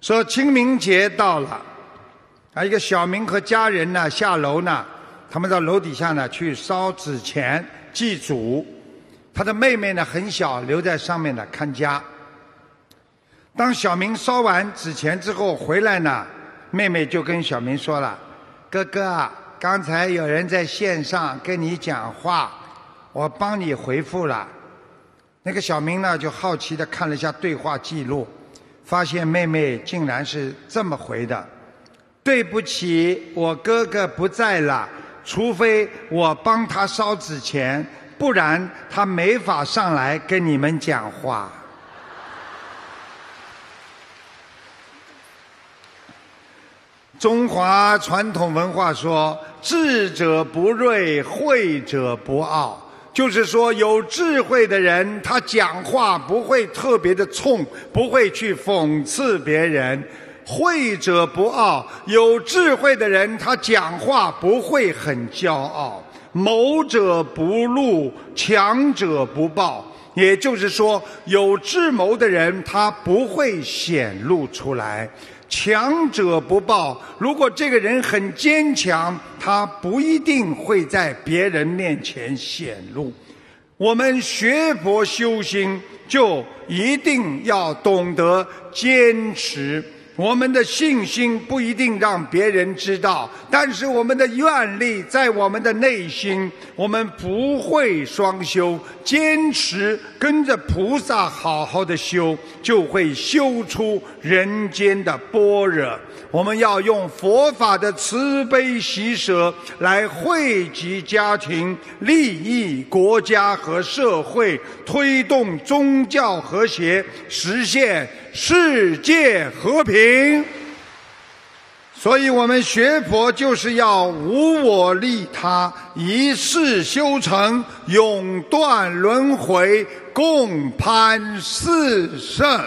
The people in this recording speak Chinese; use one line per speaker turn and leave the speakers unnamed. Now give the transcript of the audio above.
说清明节到了，啊，一个小明和家人呢下楼呢，他们到楼底下呢去烧纸钱祭祖，他的妹妹呢很小，留在上面呢看家。当小明烧完纸钱之后回来呢，妹妹就跟小明说了：“哥哥啊，刚才有人在线上跟你讲话，我帮你回复了。”那个小明呢就好奇的看了一下对话记录。发现妹妹竟然是这么回的：“对不起，我哥哥不在了，除非我帮他烧纸钱，不然他没法上来跟你们讲话。”中华传统文化说：“智者不锐，慧者不傲。”就是说，有智慧的人，他讲话不会特别的冲，不会去讽刺别人；慧者不傲，有智慧的人，他讲话不会很骄傲；谋者不怒，强者不暴。也就是说，有智谋的人，他不会显露出来。强者不报，如果这个人很坚强，他不一定会在别人面前显露。我们学佛修心，就一定要懂得坚持。我们的信心不一定让别人知道，但是我们的愿力在我们的内心。我们不会双修，坚持跟着菩萨好好的修，就会修出人间的般若。我们要用佛法的慈悲喜舍来惠及家庭、利益国家和社会，推动宗教和谐，实现世界和平。所以我们学佛就是要无我利他，一世修成，永断轮回，共攀四圣。